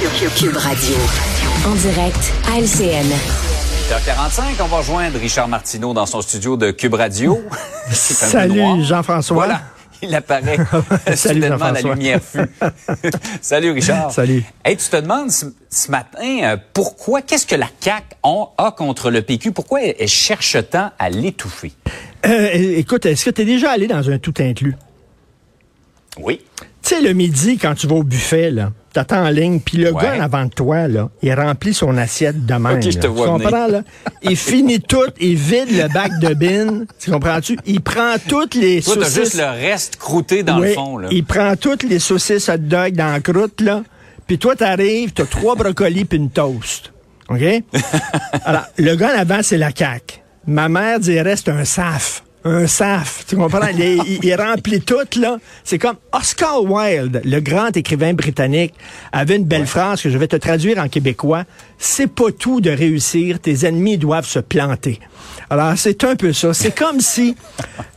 Cube Radio. En direct à LCN. 8h45, on va rejoindre Richard Martineau dans son studio de Cube Radio. C'est un peu Salut. Jean-François. Voilà, il apparaît. Salut, Soudainement, la lumière fut. Salut Richard. Salut. Hey, tu te demandes ce, ce matin euh, pourquoi, qu'est-ce que la CAQ a contre le PQ? Pourquoi elle, elle cherche tant à l'étouffer? Euh, écoute, est-ce que tu es déjà allé dans un tout inclus? Oui. Tu sais, le midi, quand tu vas au buffet, là, t'attends en ligne, puis le Ouais. gars en avant de toi, là, il remplit son assiette de même. Je te vois Tu comprends, là? Il finit tout, il vide le bac de bin. Tu comprends-tu? Il prend toutes les Toi, t'as saucisses. juste le reste croûté dans le fond. Là. Il prend toutes les saucisses hot dog dans la croûte, là. Puis toi, t'arrives, t'as trois brocolis puis une toast. OK? Alors, le gars en avant, c'est la caque. Ma mère dirait c'est un saf. Un saf. Tu comprends? Il, il- il remplit tout, là. C'est comme Oscar Wilde, le grand écrivain britannique, avait une belle phrase que je vais te traduire en québécois. C'est pas tout de réussir. Tes ennemis doivent se planter. Alors, c'est un peu ça. C'est comme si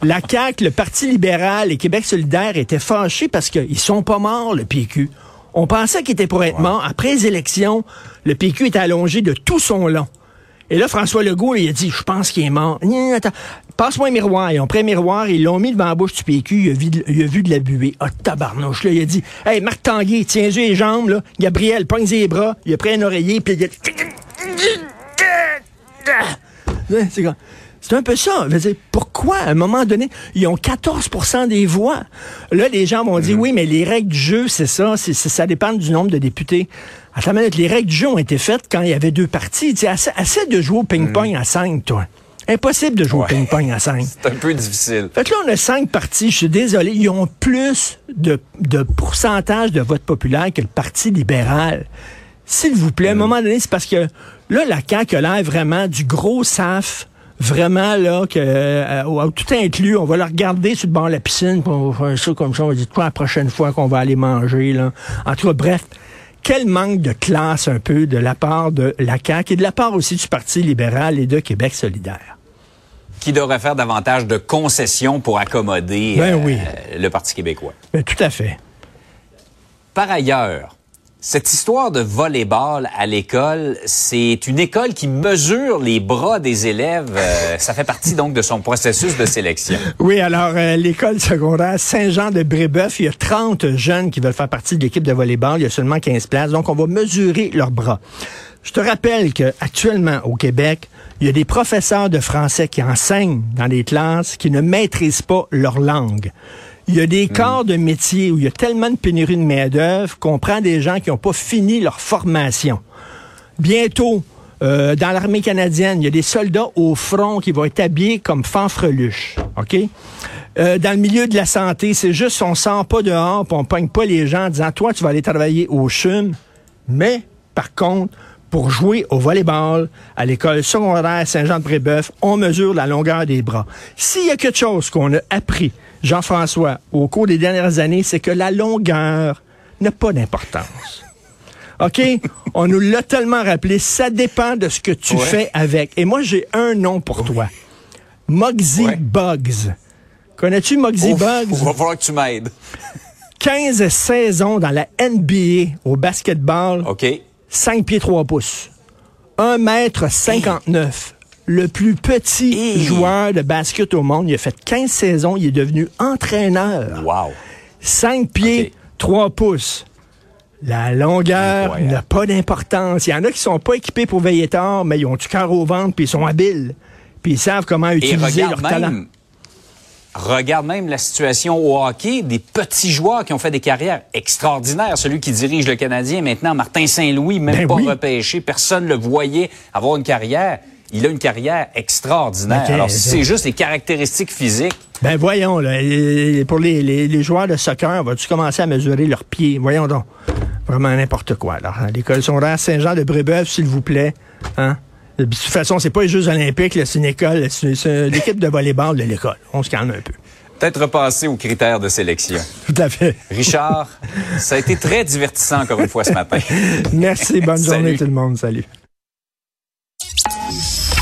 la CAQ, le Parti libéral et Québec solidaire étaient fâchés parce qu'ils sont pas morts, le PQ. On pensait qu'il était pour être mort. Après les élections, le PQ est allongé de tout son long. Et là, François Legault, il a dit, je pense qu'il est mort. Attends, passe-moi un miroir. Ils ont pris un miroir, ils l'ont mis devant la bouche du PQ, il a vu de, il a vu de la buée. Ah, tabarnouche, là, il a dit, hey, Marc Tanguay, tiens-y les jambes, là? Gabriel, pogne les bras, il a pris un oreiller, puis il a Ouais, C'est un peu ça. Je pourquoi, à un moment donné, ils ont 14% des voix? Là, les gens vont dire, oui, mais les règles du jeu, c'est ça, c'est, ça dépend du nombre de députés. Attends une minute, les règles du jeu ont été faites quand il y avait deux partis. Tu sais, assez, assez de jouer au ping-pong à cinq, toi. Impossible de jouer Ouais. au ping-pong à cinq. C'est un peu difficile. Fait que là, on a cinq partis. Je suis désolé. Ils ont plus de, de pourcentage de vote populaire que le Parti libéral. S'il vous plaît, à un moment donné, c'est parce que là, la CAQ a l'air vraiment du gros SAF. Vraiment, là, que euh, tout inclus, on va le regarder sur le bord de la piscine, puis on va faire ça comme ça, on va dire quoi la prochaine fois qu'on va aller manger, là. En tout cas, bref, quel manque de classe un peu de la part de la CAQ et de la part aussi du Parti libéral et de Québec solidaire. Qui devrait faire davantage de concessions pour accommoder Ben euh, le Parti québécois? Ben, tout à fait. Par ailleurs, cette histoire de volleyball à l'école, c'est une école qui mesure les bras des élèves. euh, ça fait partie donc de son processus de sélection. Oui, alors euh, l'école secondaire Saint-Jean-de-Brébeuf, il y a 30 jeunes qui veulent faire partie de l'équipe de volleyball. Il y a seulement 15 places, donc on va mesurer leurs bras. Je te rappelle qu'actuellement au Québec, il y a des professeurs de français qui enseignent dans les classes qui ne maîtrisent pas leur langue. Il y a des corps de métier où il y a tellement de pénurie de main-d'œuvre qu'on prend des gens qui n'ont pas fini leur formation. Bientôt, euh, dans l'armée canadienne, il y a des soldats au front qui vont être habillés comme fanfreluches. OK? Euh, dans le milieu de la santé, c'est juste on sort pas dehors, puis on pogne pas les gens en disant toi tu vas aller travailler au CHUM, mais par contre pour jouer au volleyball à l'école secondaire Saint-Jean-de-Brébeuf, on mesure la longueur des bras. S'il y a quelque chose qu'on a appris, Jean-François, au cours des dernières années, c'est que la longueur n'a pas d'importance. OK? On nous l'a tellement rappelé. Ça dépend de ce que tu Ouais. fais avec. Et moi, j'ai un nom pour toi. Muggsy Ouais. Bugs. Connais-tu Muggsy Ouf, Bugs? Il va falloir que tu m'aides. 15 saisons dans la NBA au basketball. OK. 5 pieds 3 pouces. 1 mètre 59. Le plus petit joueur de basket au monde. Il a fait 15 saisons. Il est devenu entraîneur. Wow. 5 pieds, OK. 3 pouces. La longueur n'a pas d'importance. Il y en a qui sont pas équipés pour veiller tard, mais ils ont du cœur au ventre, puis ils sont habiles. Puis ils savent comment utiliser leur talent. même, regarde même la situation au hockey des petits joueurs qui ont fait des carrières extraordinaires. Celui qui dirige le Canadien maintenant, Martin Saint-Louis, même Ben pas oui. repêché, personne le voyait avoir une carrière. Il a une carrière extraordinaire. Alors, si c'est juste les caractéristiques physiques, Ben voyons, là, pour les, les- les joueurs de soccer, vas-tu commencer à mesurer leurs pieds? Voyons donc. Vraiment n'importe quoi. Alors, l'école secondaire Saint-Jean de Brébeuf, s'il vous plaît. Hein? De toute façon, c'est pas les Jeux olympiques, là, c'est une école, c'est l'équipe de volleyball de l'école. On se calme un peu. peut-être repasser aux critères de sélection. Tout à fait. Richard, ça a été très divertissant encore une fois ce matin. Merci, bonne journée tout le monde. Salut.